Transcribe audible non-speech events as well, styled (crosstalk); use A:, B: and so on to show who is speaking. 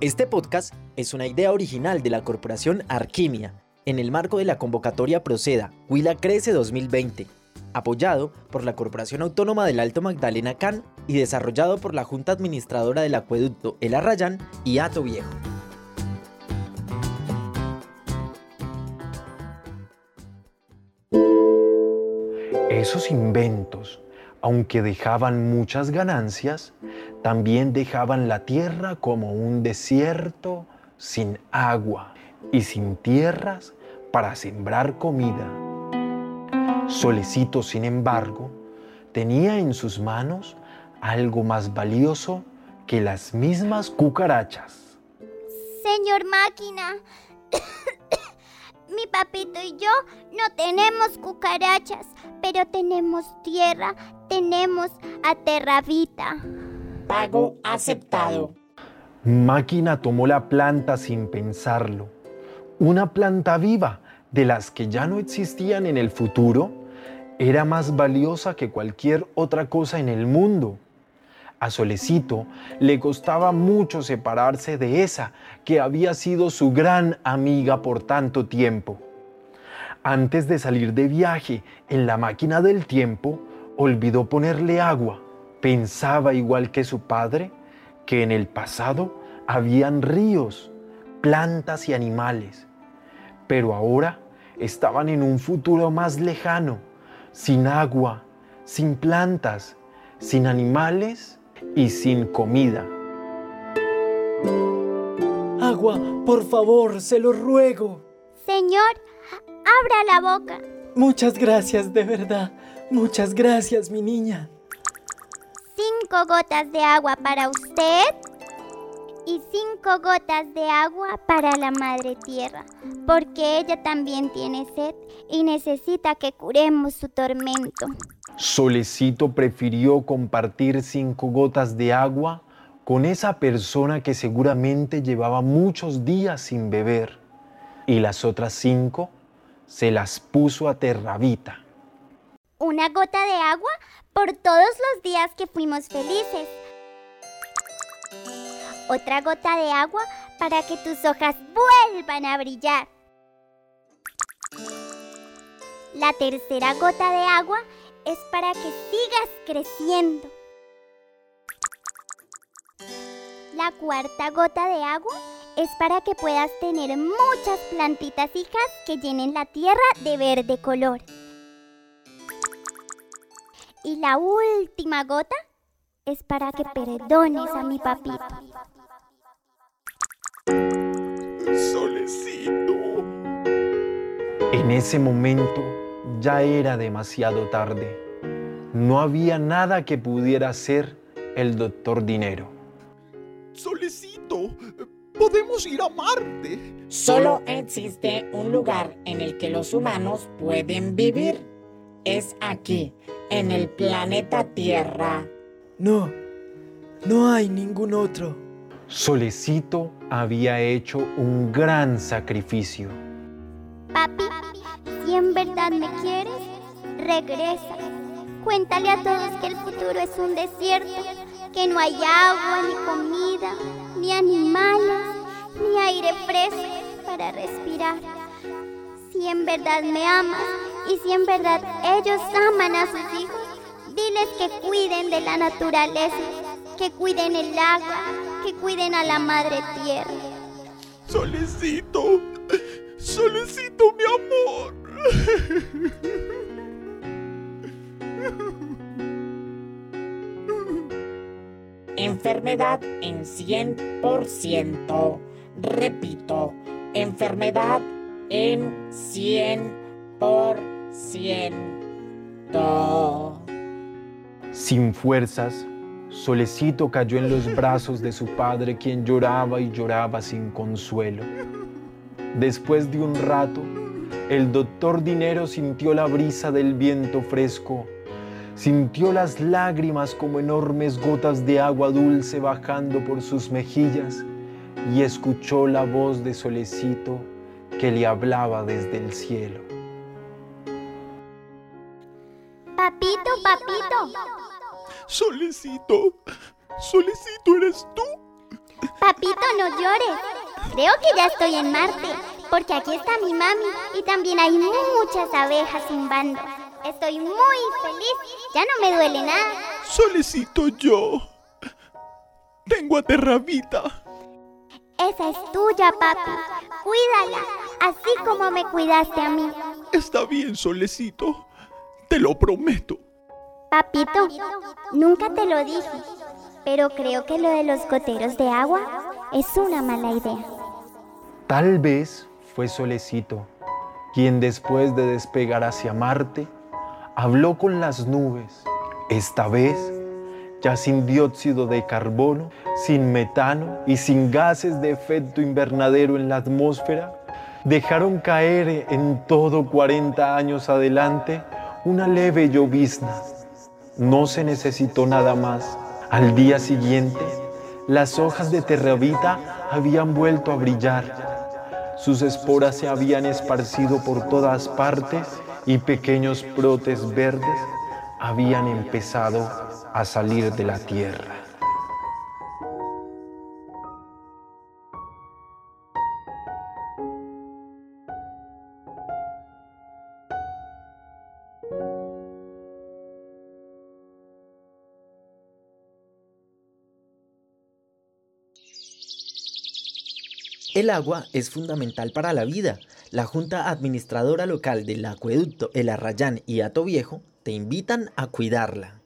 A: Este podcast es una idea original de la corporación Arquimia, en el marco de la convocatoria Proceda, Huila Crece 2020, apoyado por la Corporación Autónoma del Alto Magdalena CAN y desarrollado por la Junta Administradora del Acueducto El Arrayán y Ato Viejo.
B: Esos inventos, aunque dejaban muchas ganancias, también dejaban la tierra como un desierto sin agua y sin tierras para sembrar comida. Solecito, sin embargo, tenía en sus manos algo más valioso que las mismas cucarachas.
C: Señor máquina, (coughs) mi papito y yo no tenemos cucarachas, pero tenemos tierra, tenemos a.
D: Pago aceptado.
B: Máquina tomó la planta sin pensarlo. Una planta viva, de las que ya no existían en el futuro, era más valiosa que cualquier otra cosa en el mundo. A Solecito le costaba mucho separarse de esa que había sido su gran amiga por tanto tiempo. Antes de salir de viaje en la máquina del tiempo, olvidó ponerle agua. Pensaba igual que su padre que en el pasado habían ríos, plantas y animales, pero ahora estaban en un futuro más lejano, sin agua, sin plantas, sin animales y sin comida.
E: Agua, por favor, se lo ruego.
C: Señor, abra la boca.
E: Muchas gracias, de verdad. Muchas gracias, mi niña.
C: Cinco gotas de agua para usted y cinco gotas de agua para la Madre Tierra, porque ella también tiene sed y necesita que curemos su tormento.
B: Solecito prefirió compartir cinco gotas de agua con esa persona que seguramente llevaba muchos días sin beber y las otras cinco se las puso a Terravita.
C: Una gota de agua por todos los días que fuimos felices. Otra gota de agua para que tus hojas vuelvan a brillar. La tercera gota de agua es para que sigas creciendo. La cuarta gota de agua es para que puedas tener muchas plantitas hijas que llenen la tierra de verde color. Y la última gota es para que perdones a mi papito.
B: Solecito. En ese momento ya era demasiado tarde. No había nada que pudiera hacer el doctor Dinero.
F: Solecito, podemos ir a Marte.
D: Solo existe un lugar en el que los humanos pueden vivir. Es aquí, en el planeta Tierra.
E: No, no hay ningún otro.
B: Solecito había hecho un gran sacrificio.
C: Papi, si en verdad me quieres, regresa. Cuéntale a todos que el futuro es un desierto, que no hay agua, ni comida, ni animales, ni aire fresco para respirar. Si en verdad me amas y si en verdad ellos aman a sus hijos, diles que cuiden de la naturaleza, que cuiden el agua, que cuiden a la madre tierra.
F: Solecito, Solecito, mi amor.
D: Enfermedad en 100%. Repito, enfermedad en 100%.
B: Sin fuerzas, Solecito cayó en los brazos de su padre, quien lloraba y lloraba sin consuelo. Después de un rato, el doctor Dinero sintió la brisa del viento fresco, sintió las lágrimas como enormes gotas de agua dulce bajando por sus mejillas y escuchó la voz de Solecito que le hablaba desde el cielo.
F: Solecito, Solecito, ¿eres tú?
C: Papito, no llores. Creo que ya estoy en Marte, porque aquí está mi mami y también hay muchas abejas zumbando. Estoy muy feliz, ya no me duele nada.
F: Solecito yo. Tengo a Terrabita.
C: Esa es tuya, papi. Cuídala, así como me cuidaste a mí.
F: Está bien, Solecito. Te lo prometo.
C: Papito, nunca te lo dije, pero creo que lo de los goteros de agua es una mala idea.
B: Tal vez fue Solecito quien después de despegar hacia Marte habló con las nubes, esta vez ya sin dióxido de carbono, sin metano y sin gases de efecto invernadero en la atmósfera, dejaron caer en todo 40 años adelante una leve llovizna. No se necesitó nada más. Al día siguiente, las hojas de terrabita habían vuelto a brillar. Sus esporas se habían esparcido por todas partes y pequeños brotes verdes habían empezado a salir de la tierra.
A: El agua es fundamental para la vida. La Junta Administradora Local del Acueducto El Arrayán y Ato Viejo te invitan a cuidarla.